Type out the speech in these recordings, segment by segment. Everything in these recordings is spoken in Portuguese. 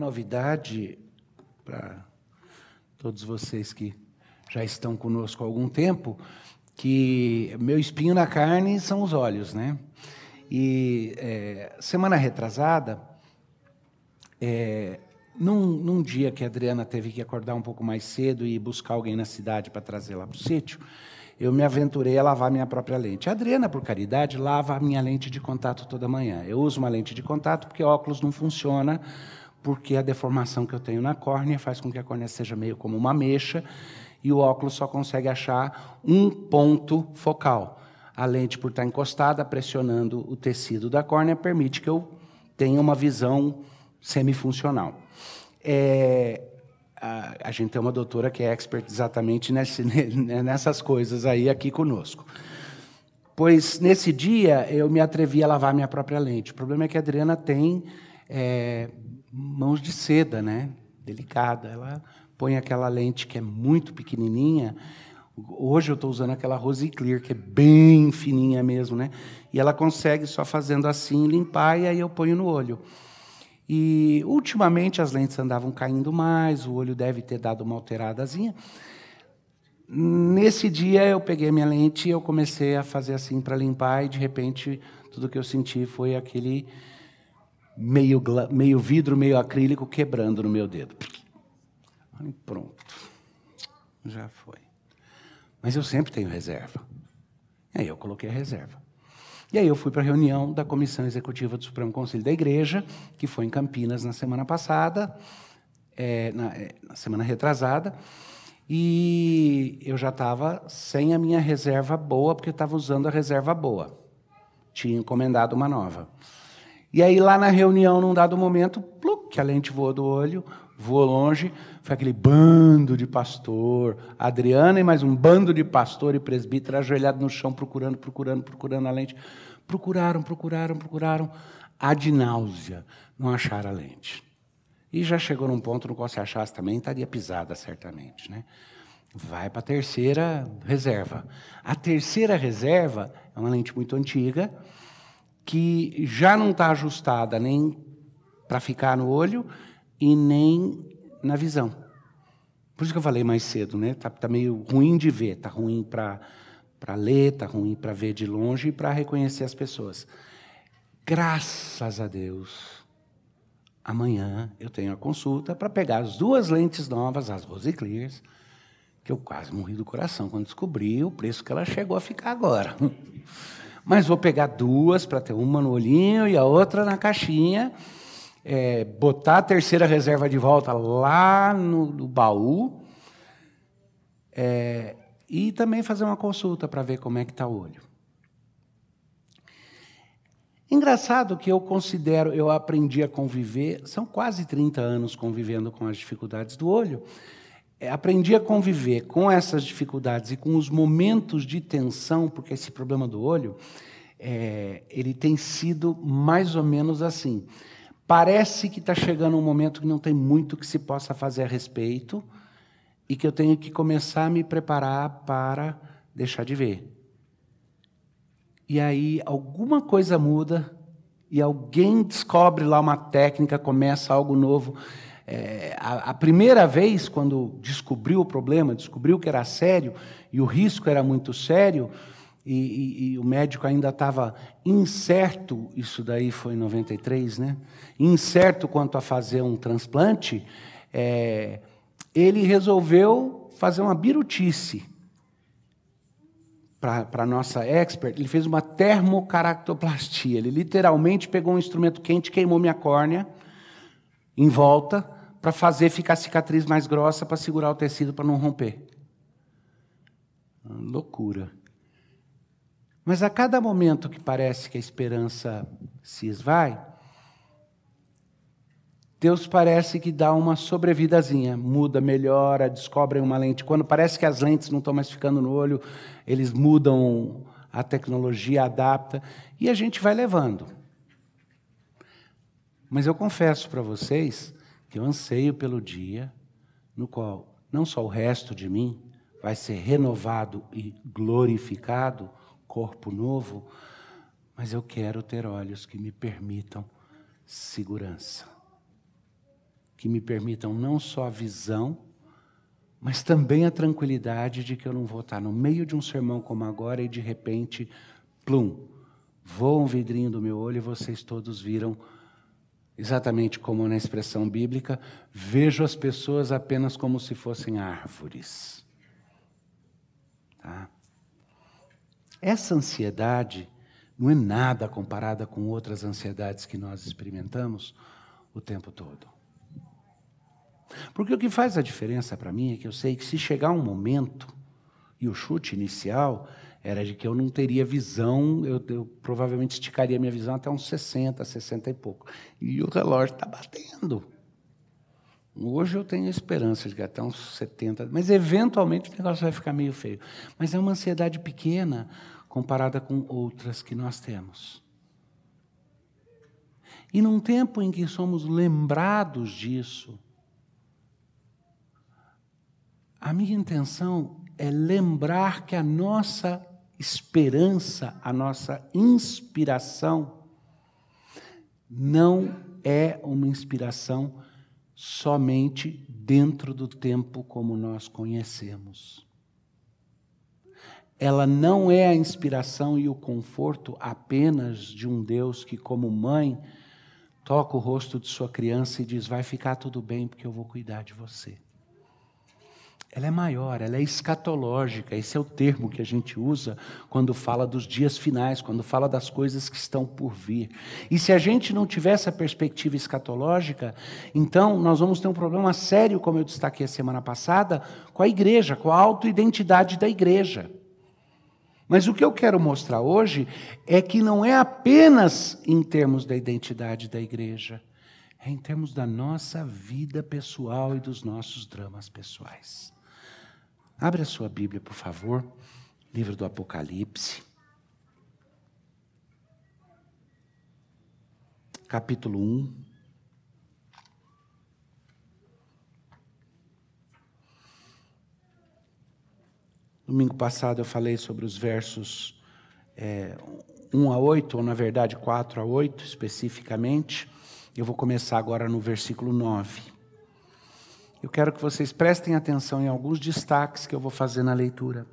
novidade para todos vocês que já estão conosco há algum tempo, que meu espinho na carne são os olhos, né? E é, semana retrasada, é, num, num, dia que a Adriana teve que acordar um pouco mais cedo e buscar alguém na cidade para trazer lá para o sítio, eu me aventurei a lavar minha própria lente. A Adriana, por caridade, lava a minha lente de contato toda manhã. Eu uso uma lente de contato porque óculos não funciona, porque a deformação que eu tenho na córnea faz com que a córnea seja meio como uma mexa e o óculos só consegue achar um ponto focal. A lente, por estar encostada, pressionando o tecido da córnea, permite que eu tenha uma visão semifuncional. É, a, a, gente tem uma doutora que é expert exatamente nesse, nessas coisas aí aqui conosco. Pois nesse dia eu me atrevi a lavar minha própria lente. O problema é que a Adriana tem é, mãos de seda, né? Delicada. Ela põe aquela lente que é muito pequenininha. Hoje eu estou usando aquela Rose Clear, que é bem fininha mesmo, né? E ela consegue só fazendo assim limpar e aí eu ponho no olho. E ultimamente as lentes andavam caindo mais, o olho deve ter dado uma alteradazinha. Nesse dia eu peguei minha lente e eu comecei a fazer assim para limpar e de repente tudo que eu senti foi aquele meio, meio vidro, meio acrílico quebrando no meu dedo. E pronto. Já foi. Mas eu sempre tenho reserva. E aí eu coloquei a reserva. E aí eu fui para a reunião da Comissão Executiva do Supremo Conselho da Igreja, que foi em Campinas na semana passada, é, na, é, na semana retrasada, e eu já estava sem a minha reserva boa, porque eu estava usando a reserva boa. Tinha encomendado uma nova. E aí, lá na reunião, num dado momento, pluc, que a lente voou do olho, voou longe, foi aquele bando de pastor, Adriana e mais um bando de pastor e presbítero ajoelhado no chão, procurando, procurando, procurando a lente. Procuraram, procuraram, procuraram. Ad náusea, não acharam a lente. E já chegou num ponto no qual se achasse também, estaria pisada, certamente. Né? Vai para a terceira reserva. A terceira reserva é uma lente muito antiga, que já não está ajustada nem para ficar no olho e nem na visão. Por isso que eu falei mais cedo, né? Tá, tá meio ruim de ver, tá ruim para para ler, tá ruim para ver de longe e para reconhecer as pessoas. Graças a Deus, amanhã eu tenho a consulta para pegar as duas lentes novas, as Rose Clears, que eu quase morri do coração quando descobri o preço que ela chegou a ficar agora. Mas vou pegar duas para ter uma no olhinho e a outra na caixinha é, botar a terceira reserva de volta lá no, no baú é, e também fazer uma consulta para ver como é que está o olho. Engraçado que eu considero, eu aprendi a conviver, são quase 30 anos convivendo com as dificuldades do olho, aprendi a conviver com essas dificuldades e com os momentos de tensão, porque esse problema do olho, é, ele tem sido mais ou menos assim. Parece que está chegando um momento que não tem muito que se possa fazer a respeito e que eu tenho que começar a me preparar para deixar de ver. E aí alguma coisa muda e alguém descobre lá uma técnica, começa algo novo. É, a, a, primeira vez, quando descobriu o problema, descobriu que era sério e o risco era muito sério, e, e, e o médico ainda estava incerto, isso daí foi em 93, né? Incerto quanto a fazer um transplante, é, ele resolveu fazer uma birutice para a nossa expert, ele fez uma termocaractoplastia. Ele literalmente pegou um instrumento quente, queimou minha córnea em volta, para fazer ficar a cicatriz mais grossa, para segurar o tecido para não romper. Loucura. Mas a cada momento que parece que a esperança se esvai, Deus parece que dá uma sobrevidazinha, muda, melhora, descobre uma lente. Quando parece que as lentes não estão mais ficando no olho, eles mudam a tecnologia, adapta, e a gente vai levando. Mas eu confesso para vocês que eu anseio pelo dia no qual não só o resto de mim vai ser renovado e glorificado, corpo novo, mas eu quero ter olhos que me permitam segurança. que me permitam não só a visão, mas também a tranquilidade de que eu não vou estar no meio de um sermão como agora e de repente, plum, voa um vidrinho do meu olho e vocês todos viram exatamente como na expressão bíblica, vejo as pessoas apenas como se fossem árvores. Tá? Essa ansiedade não é nada comparada com outras ansiedades que nós experimentamos o tempo todo. Porque o que faz a diferença para mim é que eu sei que se chegar um momento, e o chute inicial era de que eu não teria visão, eu, eu provavelmente esticaria minha visão até uns 60, 60 e pouco. E o relógio está batendo. Hoje eu tenho esperança de que até uns 70, mas eventualmente o negócio vai ficar meio feio. Mas é uma ansiedade pequena comparada com outras que nós temos. E num tempo em que somos lembrados disso, a minha intenção é lembrar que a nossa esperança, a nossa inspiração, não é uma inspiração somente dentro do tempo como nós conhecemos. Ela não é a inspiração e o conforto apenas de um Deus que, como mãe, toca o rosto de sua criança e diz: Vai ficar tudo bem, porque eu vou cuidar de você ela é maior, ela é escatológica. Esse é o termo que a gente usa quando fala dos dias finais, quando fala das coisas que estão por vir. E se a gente não tiver essa perspectiva escatológica, então nós vamos ter um problema sério, como eu destaquei a semana passada, com a igreja, com a autoidentidade da igreja. Mas o que eu quero mostrar hoje é que não é apenas em termos da identidade da igreja, é em termos da nossa vida pessoal e dos nossos dramas pessoais. Abre a sua Bíblia, por favor, livro do Apocalipse. Capítulo 1. Domingo passado eu falei sobre os versos é, 1 a 8, ou na verdade 4 a 8 especificamente. Eu vou começar agora no versículo 9. Eu quero que vocês prestem atenção em alguns destaques que eu vou fazer na leitura.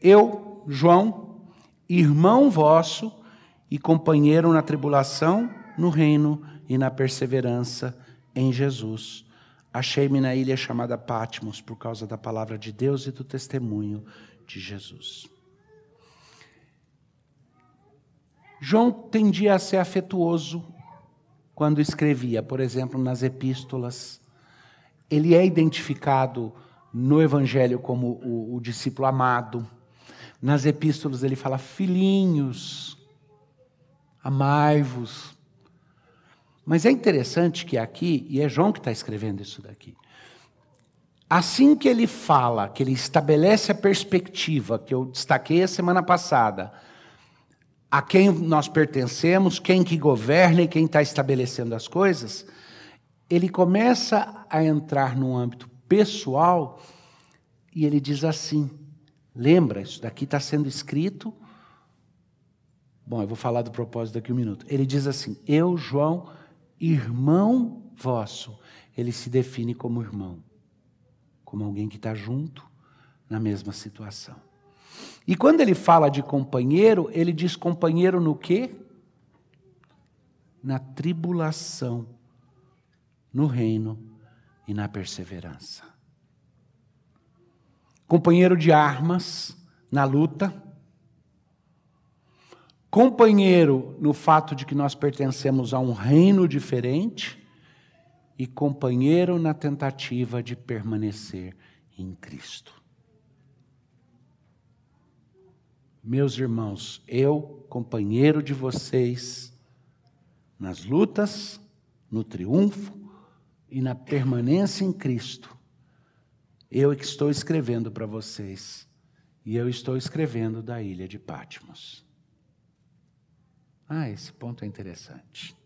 Eu, João, irmão vosso e companheiro na tribulação, no reino e na perseverança em Jesus. Achei-me na ilha chamada Patmos por causa da palavra de Deus e do testemunho de Jesus. João tendia a ser afetuoso quando escrevia, por exemplo, nas epístolas ele é identificado no Evangelho como o, o discípulo amado. Nas epístolas ele fala: filhinhos, amai-vos. Mas é interessante que aqui, e é João que está escrevendo isso daqui, assim que ele fala, que ele estabelece a perspectiva que eu destaquei a semana passada, a quem nós pertencemos, quem que governa e quem está estabelecendo as coisas, ele começa a entrar no âmbito pessoal e ele diz assim: lembra, isso daqui está sendo escrito. Bom, eu vou falar do propósito daqui um minuto. Ele diz assim: Eu, João, irmão vosso. Ele se define como irmão, como alguém que está junto na mesma situação. E quando ele fala de companheiro, ele diz companheiro no quê? Na tribulação no reino e na perseverança. Companheiro de armas na luta, companheiro no fato de que nós pertencemos a um reino diferente e companheiro na tentativa de permanecer em Cristo. Meus irmãos, eu, companheiro de vocês, nas lutas, no triunfo, e na permanência em Cristo, eu é que estou escrevendo para vocês. E eu estou escrevendo da ilha de Patmos. Ah, esse ponto é interessante.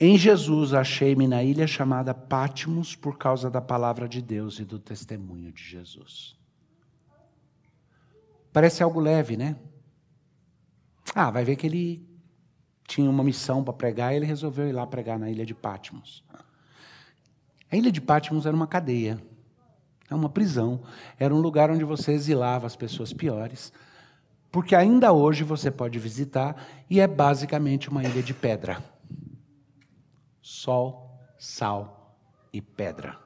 Em Jesus achei-me na ilha chamada Patmos por causa da palavra de Deus e do testemunho de Jesus. Parece algo leve, né? Ah, vai ver que ele tinha uma missão para pregar e ele resolveu ir lá pregar na ilha de Patmos. A ilha de Patmos era uma cadeia, é uma prisão, era um lugar onde você exilava as pessoas piores, porque ainda hoje você pode visitar e é basicamente uma ilha de pedra. Sol, sal e pedra.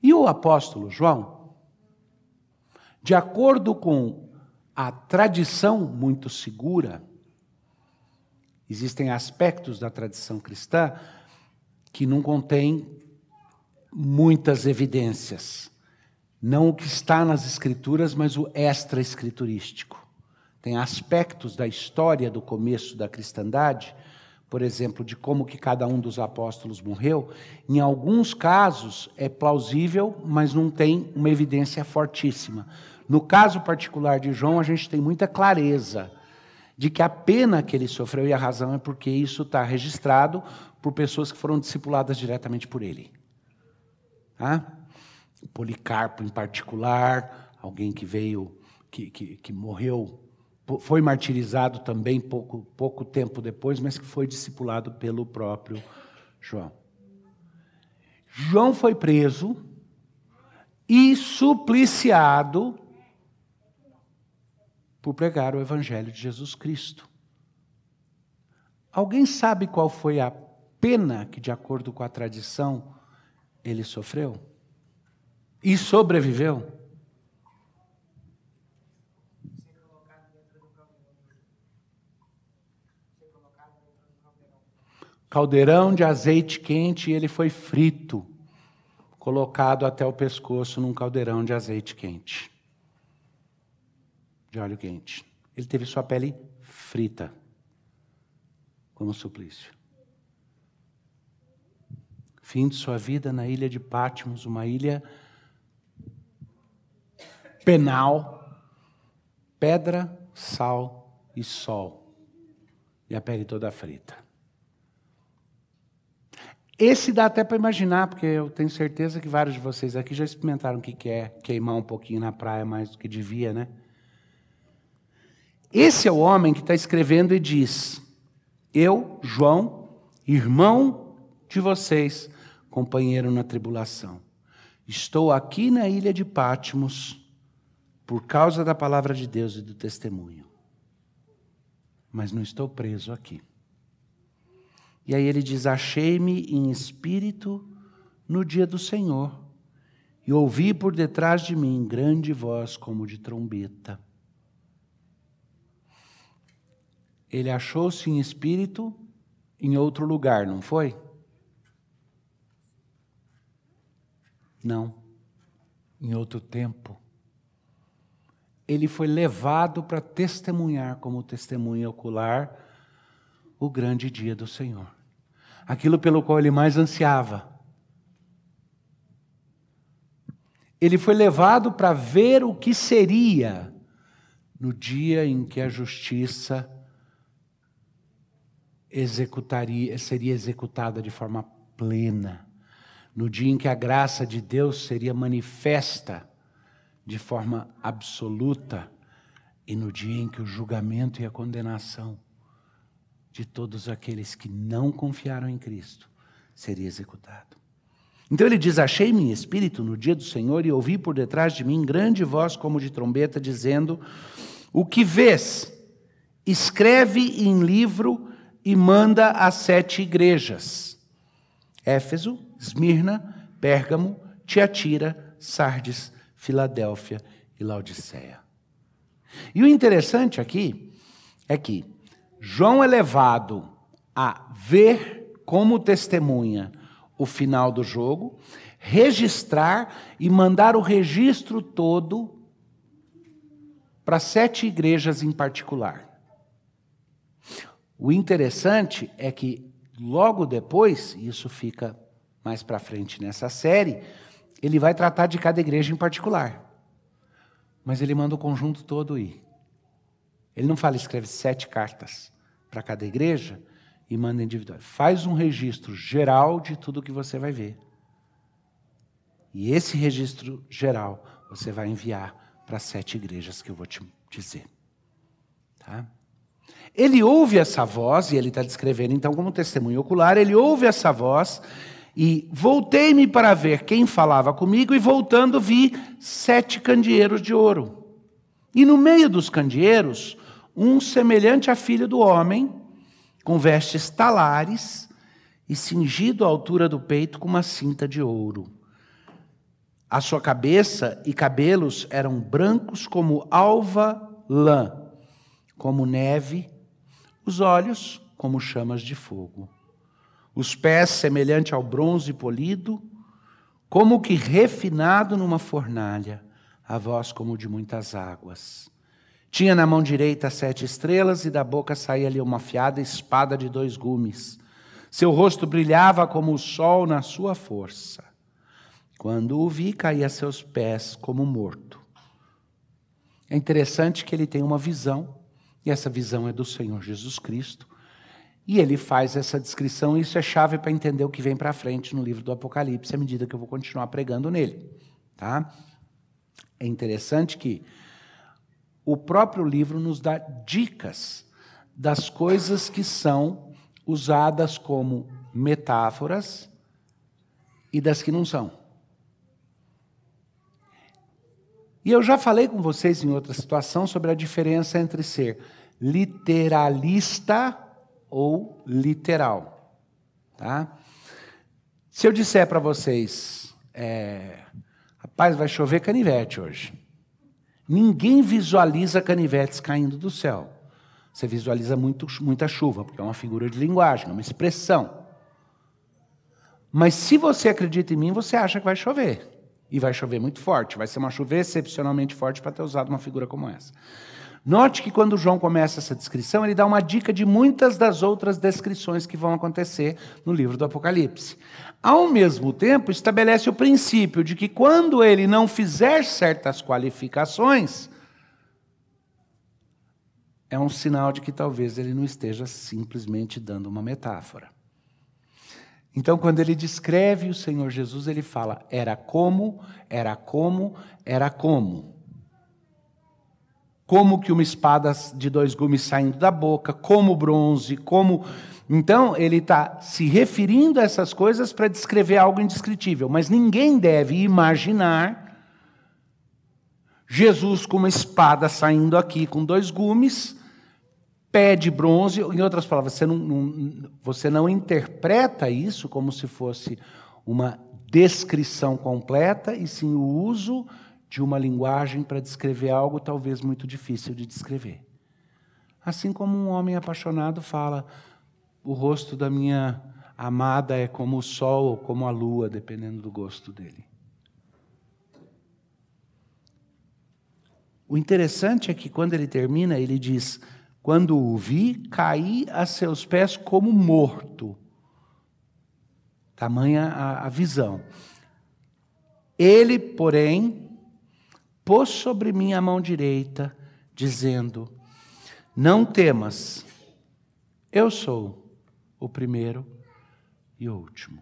E o apóstolo João, de acordo com a tradição muito segura, existem aspectos da tradição cristã que não contém muitas evidências. Não o que está nas escrituras, mas o extra-escriturístico. Tem aspectos da história do começo da cristandade, por exemplo, de como que cada um dos apóstolos morreu. Em alguns casos é plausível, mas não tem uma evidência fortíssima. No caso particular de João, a gente tem muita clareza de que a pena que ele sofreu, e a razão é porque isso está registrado por pessoas que foram discipuladas diretamente por ele. Ah? O Policarpo, em particular, alguém que veio, que, que, que morreu, foi martirizado também pouco, pouco tempo depois, mas que foi discipulado pelo próprio João. João foi preso e supliciado por pregar o Evangelho de Jesus Cristo. Alguém sabe qual foi a pena que, de acordo com a tradição, ele sofreu e sobreviveu. Caldeirão de azeite quente e ele foi frito, colocado até o pescoço num caldeirão de azeite quente, de óleo quente. Ele teve sua pele frita, como suplício fim de sua vida na ilha de Patmos, uma ilha penal, pedra, sal e sol, e a pele toda frita. Esse dá até para imaginar, porque eu tenho certeza que vários de vocês aqui já experimentaram o que é queimar um pouquinho na praia mais do que devia, né? Esse é o homem que está escrevendo e diz: Eu, João, irmão de vocês, companheiro na tribulação. Estou aqui na ilha de Pátimos por causa da palavra de Deus e do testemunho. Mas não estou preso aqui. E aí ele diz: Achei-me em espírito no dia do Senhor, e ouvi por detrás de mim grande voz como de trombeta. Ele achou-se em espírito em outro lugar, não foi? Não. Em outro tempo. Ele foi levado para testemunhar como testemunha ocular o grande dia do Senhor. Aquilo pelo qual ele mais ansiava. Ele foi levado para ver o que seria no dia em que a justiça executaria, seria executada de forma plena no dia em que a graça de Deus seria manifesta de forma absoluta e no dia em que o julgamento e a condenação de todos aqueles que não confiaram em Cristo seria executado. Então ele diz: Achei-me em espírito no dia do Senhor e ouvi por detrás de mim grande voz como de trombeta, dizendo: O que vês, escreve em livro e manda às sete igrejas: Éfeso, Esmirna, Pérgamo, Tiatira, Sardes, Filadélfia e Laodiceia. E o interessante aqui é que João é levado a ver como testemunha o final do jogo, registrar e mandar o registro todo para sete igrejas em particular. O interessante é que logo depois, isso fica mais para frente nessa série, ele vai tratar de cada igreja em particular. Mas ele manda o conjunto todo ir. Ele não fala, escreve sete cartas para cada igreja e manda individual. Faz um registro geral de tudo que você vai ver. E esse registro geral você vai enviar para sete igrejas que eu vou te dizer. Tá? Ele ouve essa voz, e ele está descrevendo então como testemunho ocular, ele ouve essa voz, e voltei-me para ver quem falava comigo, e voltando vi sete candeeiros de ouro. E no meio dos candeeiros, um semelhante a filho do homem, com vestes talares e cingido à altura do peito com uma cinta de ouro. A sua cabeça e cabelos eram brancos como alva lã, como neve, os olhos como chamas de fogo, os pés semelhante ao bronze polido, como que refinado numa fornalha a voz como de muitas águas. Tinha na mão direita sete estrelas e da boca saía-lhe uma afiada espada de dois gumes. Seu rosto brilhava como o sol na sua força. Quando o vi, caí a seus pés como morto. É interessante que ele tem uma visão, e essa visão é do Senhor Jesus Cristo. E ele faz essa descrição, e isso é chave para entender o que vem para frente no livro do Apocalipse, à medida que eu vou continuar pregando nele. Tá? É interessante que o próprio livro nos dá dicas das coisas que são usadas como metáforas e das que não são. E eu já falei com vocês em outra situação sobre a diferença entre ser literalista ou literal. Tá? Se eu disser para vocês, é, Rapaz, vai chover canivete hoje. Ninguém visualiza canivetes caindo do céu. Você visualiza muito, muita chuva, porque é uma figura de linguagem, é uma expressão. Mas se você acredita em mim, você acha que vai chover. E vai chover muito forte. Vai ser uma chuva excepcionalmente forte para ter usado uma figura como essa. Note que quando João começa essa descrição, ele dá uma dica de muitas das outras descrições que vão acontecer no livro do Apocalipse. Ao mesmo tempo, estabelece o princípio de que quando ele não fizer certas qualificações, é um sinal de que talvez ele não esteja simplesmente dando uma metáfora. Então, quando ele descreve o Senhor Jesus, ele fala: era como, era como, era como como que uma espada de dois gumes saindo da boca, como bronze, como. Então, ele está se referindo a essas coisas para descrever algo indescritível, mas ninguém deve imaginar Jesus com uma espada saindo aqui com dois gumes, pé de bronze, em outras palavras, você não, não, você não interpreta isso como se fosse uma descrição completa, e sim o uso de uma linguagem para descrever algo talvez muito difícil de descrever. Assim como um homem apaixonado fala, o rosto da minha amada é como o sol ou como a lua, dependendo do gosto dele. O interessante é que quando ele termina, ele diz: Quando o vi, caí a seus pés como morto. Tamanha a, a visão. Ele, porém, pôs sobre mim a mão direita, dizendo: Não temas, eu sou o primeiro e o último.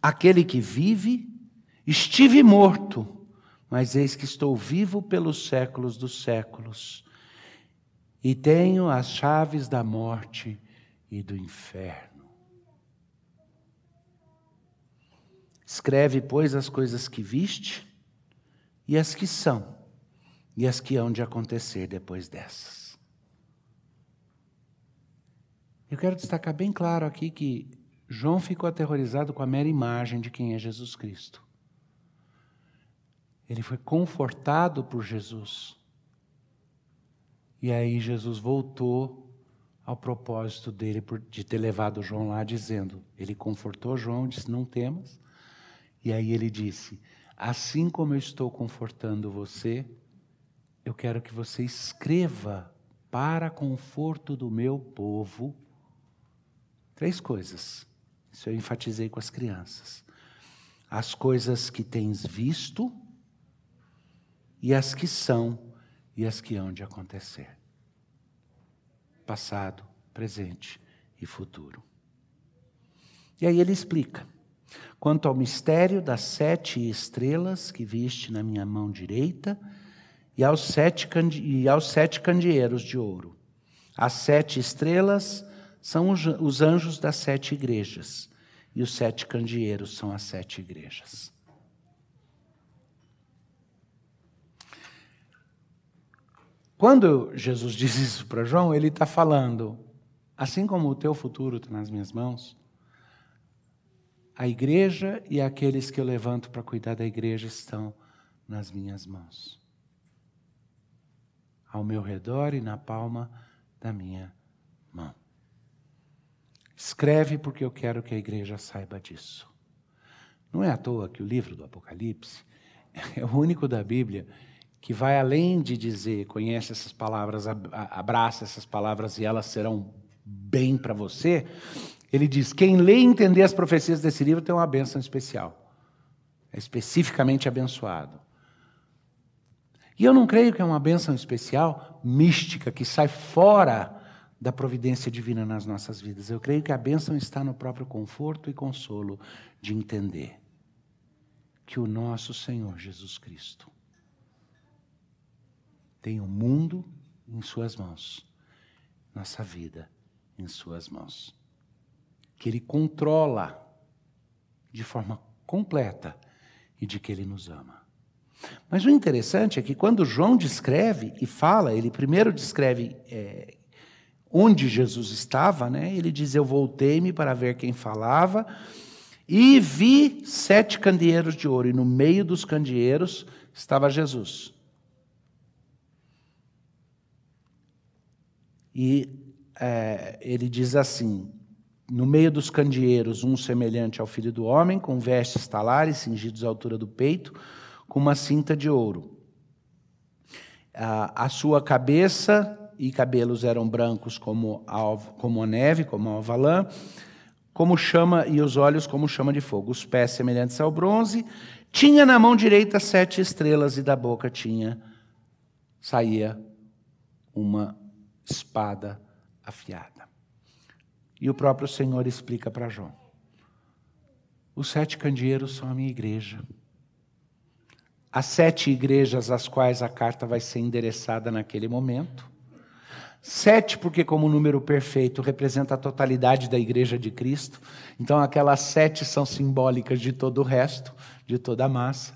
Aquele que vive, estive morto, mas eis que estou vivo pelos séculos dos séculos, e tenho as chaves da morte e do inferno. Escreve, pois, as coisas que viste e as que são, e as que hão de acontecer depois dessas. Eu quero destacar bem claro aqui que João ficou aterrorizado com a mera imagem de quem é Jesus Cristo. Ele foi confortado por Jesus. E aí Jesus voltou ao propósito dele de ter levado João lá, dizendo: Ele confortou João, disse: Não temas. E aí ele disse: Assim como eu estou confortando você, eu quero que você escreva para conforto do meu povo três coisas. Isso eu enfatizei com as crianças. As coisas que tens visto, e as que são, e as que hão de acontecer. Passado, presente e futuro. E aí ele explica. Quanto ao mistério das sete estrelas que viste na minha mão direita e aos sete, e aos sete candeeiros de ouro. As sete estrelas são os anjos das sete igrejas, e os sete candeeiros são as sete igrejas. Quando Jesus diz isso para João, ele está falando, assim como o teu futuro está nas minhas mãos, a igreja e aqueles que eu levanto para cuidar da igreja estão nas minhas mãos. Ao meu redor e na palma da minha mão. Escreve porque eu quero que a igreja saiba disso. Não é à toa que o livro do Apocalipse é o único da Bíblia que vai além de dizer, conhece essas palavras, abraça essas palavras e elas serão bem para você. Ele diz: quem lê e entender as profecias desse livro tem uma bênção especial. É especificamente abençoado. E eu não creio que é uma bênção especial, mística, que sai fora da providência divina nas nossas vidas. Eu creio que a bênção está no próprio conforto e consolo de entender que o nosso Senhor Jesus Cristo tem o mundo em Suas mãos, nossa vida em Suas mãos. Que Ele controla de forma completa e de que Ele nos ama. Mas o interessante é que quando João descreve e fala, ele primeiro descreve é, onde Jesus estava, né? ele diz: Eu voltei-me para ver quem falava e vi sete candeeiros de ouro, e no meio dos candeeiros estava Jesus. E é, ele diz assim: no meio dos candeeiros, um semelhante ao filho do homem, com vestes talares, cingidos à altura do peito com uma cinta de ouro. A sua cabeça e cabelos eram brancos como a, como a neve, como a alvalã, como chama e os olhos como chama de fogo, os pés semelhantes ao bronze. Tinha na mão direita sete estrelas e da boca tinha saía uma espada afiada. E o próprio Senhor explica para João: os sete candeeiros são a minha igreja as sete igrejas às quais a carta vai ser endereçada naquele momento. Sete, porque, como número perfeito, representa a totalidade da igreja de Cristo. Então, aquelas sete são simbólicas de todo o resto, de toda a massa.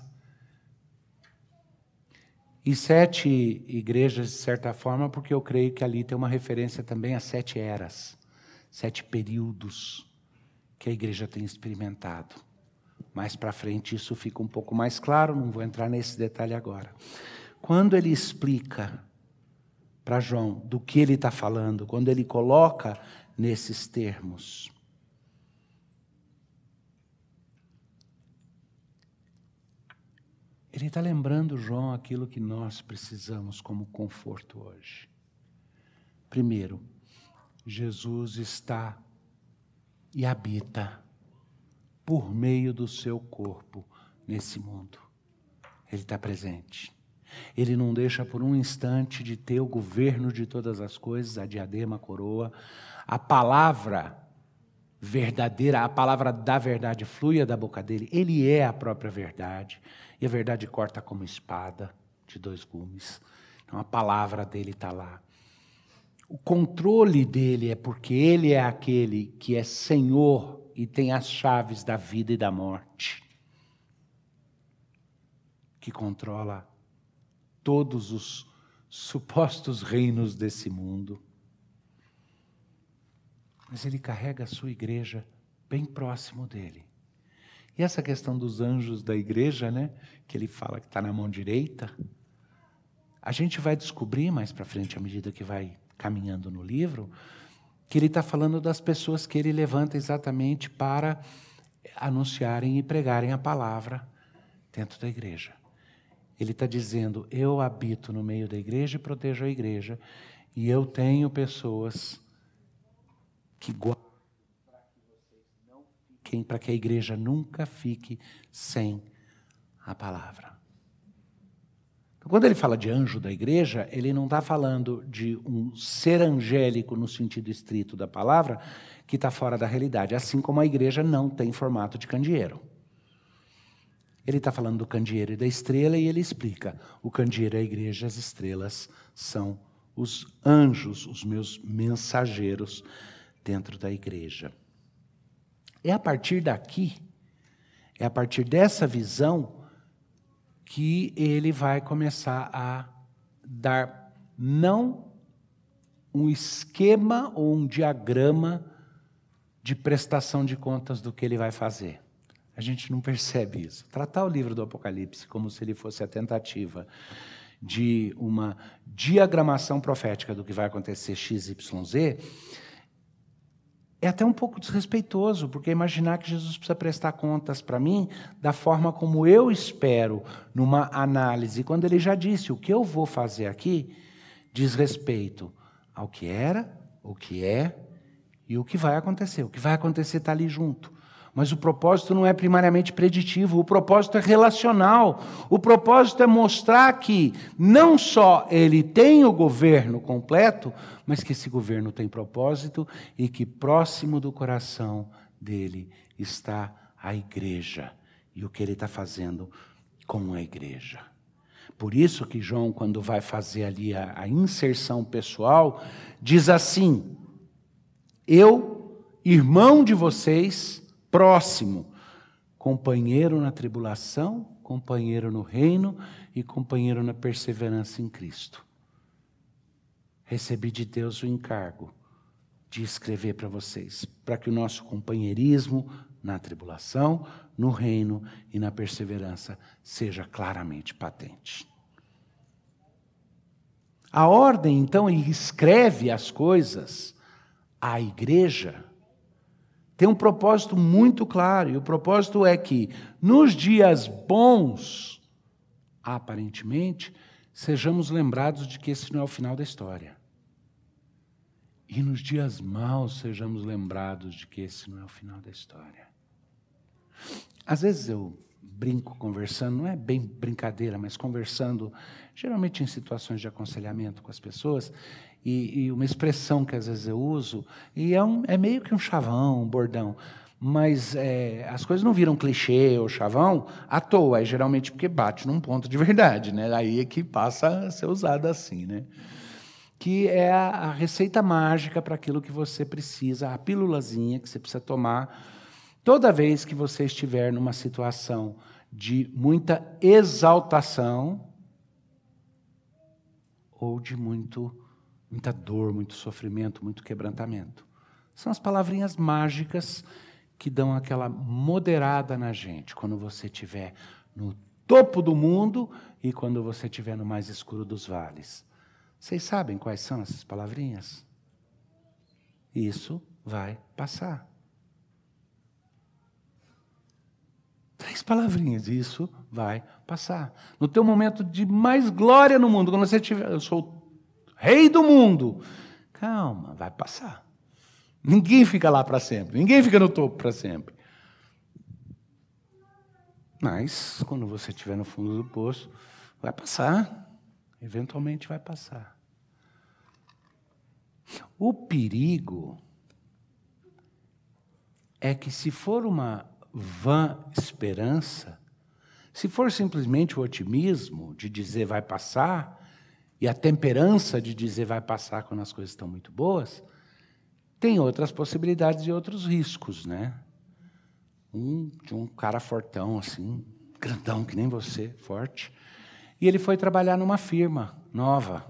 E sete igrejas, de certa forma, porque eu creio que ali tem uma referência também a sete eras, sete períodos que a igreja tem experimentado. Mais para frente isso fica um pouco mais claro, não vou entrar nesse detalhe agora. Quando ele explica para João do que ele está falando, quando ele coloca nesses termos, ele está lembrando João aquilo que nós precisamos como conforto hoje. Primeiro, Jesus está e habita por meio do seu corpo nesse mundo. Ele está presente. Ele não deixa por um instante de ter o governo de todas as coisas, a diadema, a coroa. A palavra verdadeira, a palavra da verdade flui da boca dele. Ele é a própria verdade. E a verdade corta como espada de dois gumes. Então a palavra dele está lá. O controle dele é porque ele é aquele que é Senhor e tem as chaves da vida e da morte, que controla todos os supostos reinos desse mundo. Mas ele carrega a sua igreja bem próximo dele. Essa questão dos anjos da igreja, né, que ele fala que está na mão direita, a gente vai descobrir mais para frente, à medida que vai caminhando no livro, que ele está falando das pessoas que ele levanta exatamente para anunciarem e pregarem a palavra dentro da igreja. Ele está dizendo: eu habito no meio da igreja e protejo a igreja, e eu tenho pessoas que guardam para que a igreja nunca fique sem a palavra. Quando ele fala de anjo da igreja, ele não está falando de um ser angélico no sentido estrito da palavra, que está fora da realidade, assim como a igreja não tem formato de candeeiro. Ele está falando do candeeiro e da estrela e ele explica: o candeeiro é a igreja, as estrelas são os anjos, os meus mensageiros dentro da igreja. É a partir daqui, é a partir dessa visão, que ele vai começar a dar não um esquema ou um diagrama de prestação de contas do que ele vai fazer. A gente não percebe isso. Tratar o livro do Apocalipse como se ele fosse a tentativa de uma diagramação profética do que vai acontecer XYZ é até um pouco desrespeitoso, porque imaginar que Jesus precisa prestar contas para mim da forma como eu espero numa análise, quando ele já disse: o que eu vou fazer aqui diz respeito ao que era, o que é e o que vai acontecer. O que vai acontecer está ali junto. Mas o propósito não é primariamente preditivo, o propósito é relacional. O propósito é mostrar que não só ele tem o governo completo, mas que esse governo tem propósito e que próximo do coração dele está a igreja e o que ele está fazendo com a igreja. Por isso que João, quando vai fazer ali a, a inserção pessoal, diz assim: Eu, irmão de vocês, próximo, companheiro na tribulação, companheiro no reino e companheiro na perseverança em Cristo. Recebi de Deus o encargo de escrever para vocês, para que o nosso companheirismo na tribulação, no reino e na perseverança seja claramente patente. A ordem, então, escreve as coisas à igreja tem um propósito muito claro, e o propósito é que nos dias bons, aparentemente, sejamos lembrados de que esse não é o final da história. E nos dias maus, sejamos lembrados de que esse não é o final da história. Às vezes eu brinco conversando, não é bem brincadeira, mas conversando, geralmente em situações de aconselhamento com as pessoas, e, e uma expressão que às vezes eu uso, e é, um, é meio que um chavão, um bordão, mas é, as coisas não viram clichê ou chavão à toa, é geralmente porque bate num ponto de verdade, né? Aí é que passa a ser usada assim, né? Que é a, a receita mágica para aquilo que você precisa, a pílulazinha que você precisa tomar toda vez que você estiver numa situação de muita exaltação ou de muito muita dor, muito sofrimento, muito quebrantamento. São as palavrinhas mágicas que dão aquela moderada na gente quando você estiver no topo do mundo e quando você estiver no mais escuro dos vales. Vocês sabem quais são essas palavrinhas? Isso vai passar. Três palavrinhas, isso vai passar. No teu momento de mais glória no mundo, quando você tiver, eu sou rei do mundo. Calma, vai passar. Ninguém fica lá para sempre, ninguém fica no topo para sempre. Mas, quando você estiver no fundo do poço, vai passar. Eventualmente vai passar. O perigo é que, se for uma vã esperança, se for simplesmente o otimismo de dizer vai passar, e a temperança de dizer vai passar quando as coisas estão muito boas, tem outras possibilidades e outros riscos, né? Um de um cara fortão assim, grandão que nem você, forte, e ele foi trabalhar numa firma nova.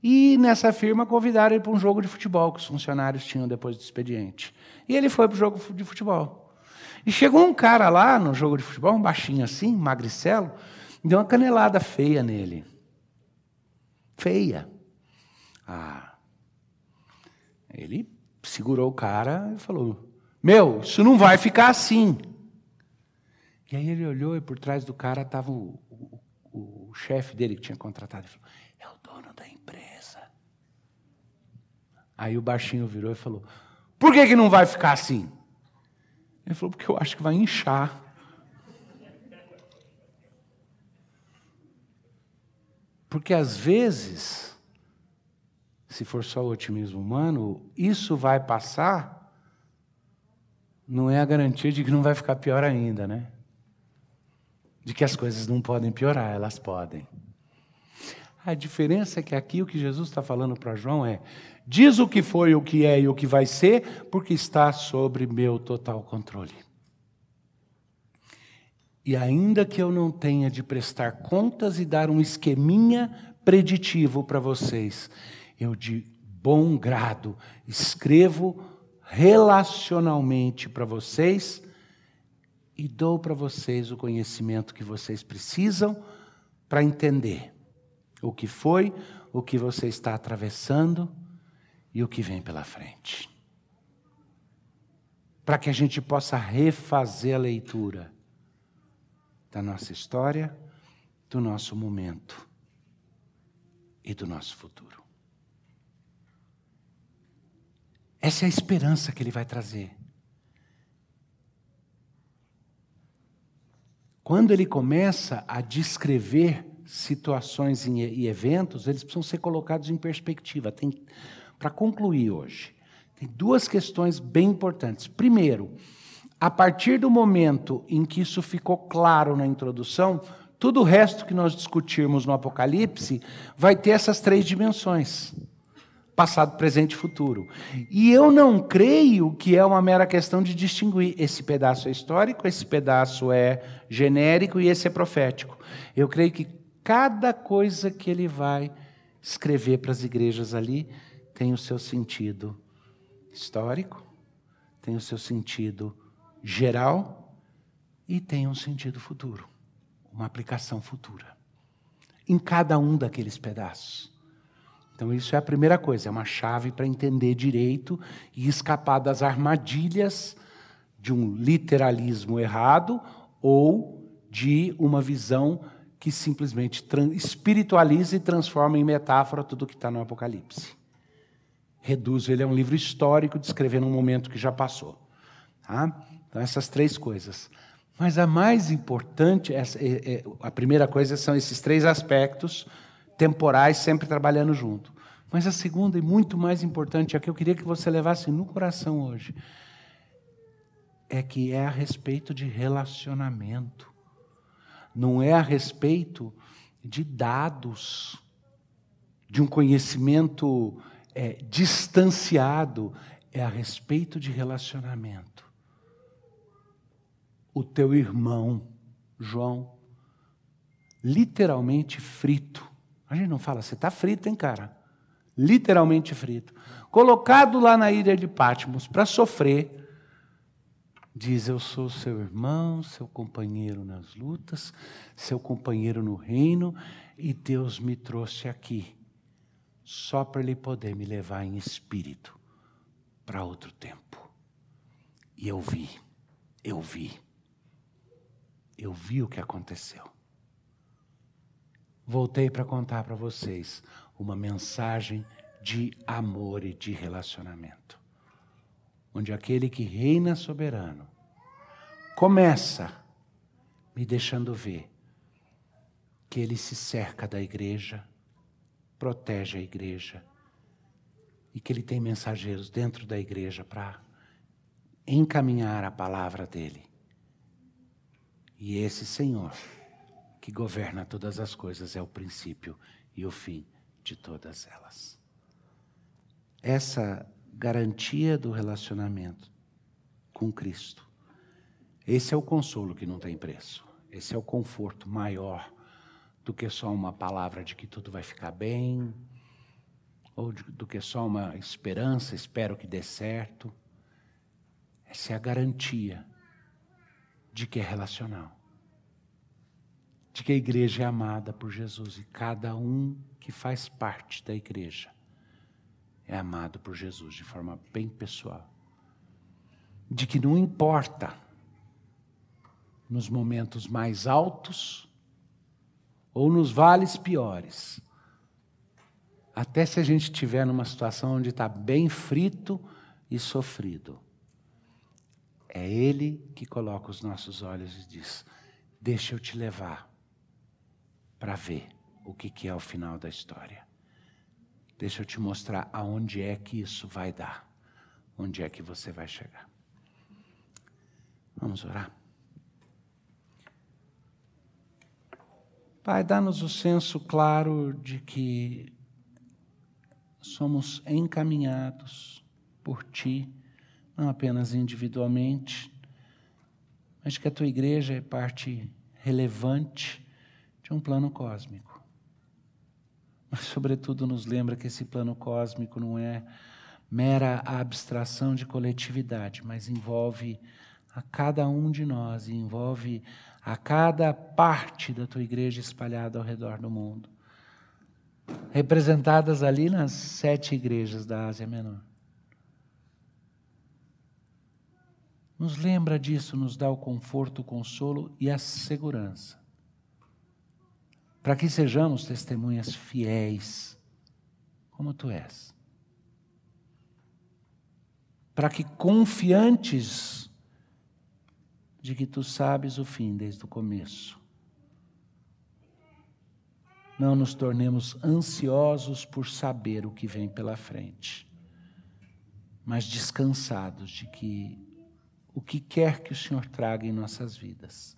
E nessa firma convidaram ele para um jogo de futebol que os funcionários tinham depois do expediente. E ele foi para o jogo de futebol. E chegou um cara lá no jogo de futebol, um baixinho assim, magricelo, deu uma canelada feia nele feia. Ah. Ele segurou o cara e falou: Meu, isso não vai ficar assim. E aí ele olhou e por trás do cara estava o, o, o chefe dele que tinha contratado. Ele falou: É o dono da empresa. Aí o baixinho virou e falou: Por que, que não vai ficar assim? Ele falou: Porque eu acho que vai inchar. Porque às vezes, se for só o otimismo humano, isso vai passar, não é a garantia de que não vai ficar pior ainda, né? de que as coisas não podem piorar, elas podem. A diferença é que aqui o que Jesus está falando para João é: diz o que foi, o que é e o que vai ser, porque está sobre meu total controle. E ainda que eu não tenha de prestar contas e dar um esqueminha preditivo para vocês, eu de bom grado escrevo relacionalmente para vocês e dou para vocês o conhecimento que vocês precisam para entender o que foi, o que você está atravessando e o que vem pela frente. Para que a gente possa refazer a leitura da nossa história, do nosso momento e do nosso futuro. Essa é a esperança que ele vai trazer. Quando ele começa a descrever situações e eventos, eles precisam ser colocados em perspectiva. Para concluir hoje, tem duas questões bem importantes. Primeiro, a partir do momento em que isso ficou claro na introdução, tudo o resto que nós discutirmos no Apocalipse vai ter essas três dimensões passado, presente e futuro. E eu não creio que é uma mera questão de distinguir esse pedaço é histórico, esse pedaço é genérico e esse é profético. Eu creio que cada coisa que ele vai escrever para as igrejas ali tem o seu sentido histórico, tem o seu sentido geral e tem um sentido futuro, uma aplicação futura. Em cada um daqueles pedaços. Então, isso é a primeira coisa, é uma chave para entender direito e escapar das armadilhas de um literalismo errado ou de uma visão que simplesmente espiritualiza e transforma em metáfora tudo o que está no Apocalipse. Reduz, ele é um livro histórico descrevendo um momento que já passou. Tá? Então, essas três coisas. Mas a mais importante, é, é, a primeira coisa são esses três aspectos temporais sempre trabalhando junto. Mas a segunda e muito mais importante, a que eu queria que você levasse no coração hoje, é que é a respeito de relacionamento. Não é a respeito de dados, de um conhecimento é, distanciado, é a respeito de relacionamento. O teu irmão, João, literalmente frito, a gente não fala, você está frito, hein, cara? Literalmente frito. Colocado lá na ilha de Patmos para sofrer, diz: Eu sou seu irmão, seu companheiro nas lutas, seu companheiro no reino, e Deus me trouxe aqui, só para Ele poder me levar em espírito para outro tempo. E eu vi, eu vi, eu vi o que aconteceu voltei para contar para vocês uma mensagem de amor e de relacionamento. Onde aquele que reina soberano começa me deixando ver que ele se cerca da igreja, protege a igreja e que ele tem mensageiros dentro da igreja para encaminhar a palavra dele. E esse Senhor que governa todas as coisas é o princípio e o fim de todas elas. Essa garantia do relacionamento com Cristo, esse é o consolo que não tem preço. Esse é o conforto maior do que só uma palavra de que tudo vai ficar bem, ou de, do que só uma esperança, espero que dê certo. Essa é a garantia de que é relacional de que a igreja é amada por Jesus e cada um que faz parte da igreja é amado por Jesus de forma bem pessoal. De que não importa nos momentos mais altos ou nos vales piores, até se a gente estiver numa situação onde está bem frito e sofrido, é Ele que coloca os nossos olhos e diz: Deixa eu te levar para ver o que, que é o final da história. Deixa eu te mostrar aonde é que isso vai dar, onde é que você vai chegar. Vamos orar? Pai, dá-nos o senso claro de que somos encaminhados por Ti, não apenas individualmente, mas que a Tua igreja é parte relevante de um plano cósmico. Mas, sobretudo, nos lembra que esse plano cósmico não é mera abstração de coletividade, mas envolve a cada um de nós, envolve a cada parte da tua igreja espalhada ao redor do mundo, representadas ali nas sete igrejas da Ásia Menor. Nos lembra disso, nos dá o conforto, o consolo e a segurança. Para que sejamos testemunhas fiéis, como tu és. Para que confiantes de que tu sabes o fim desde o começo. Não nos tornemos ansiosos por saber o que vem pela frente, mas descansados de que o que quer que o Senhor traga em nossas vidas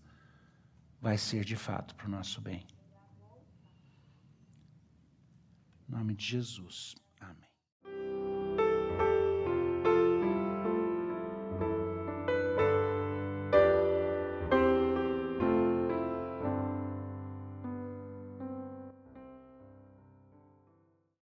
vai ser de fato para o nosso bem. Em nome de Jesus.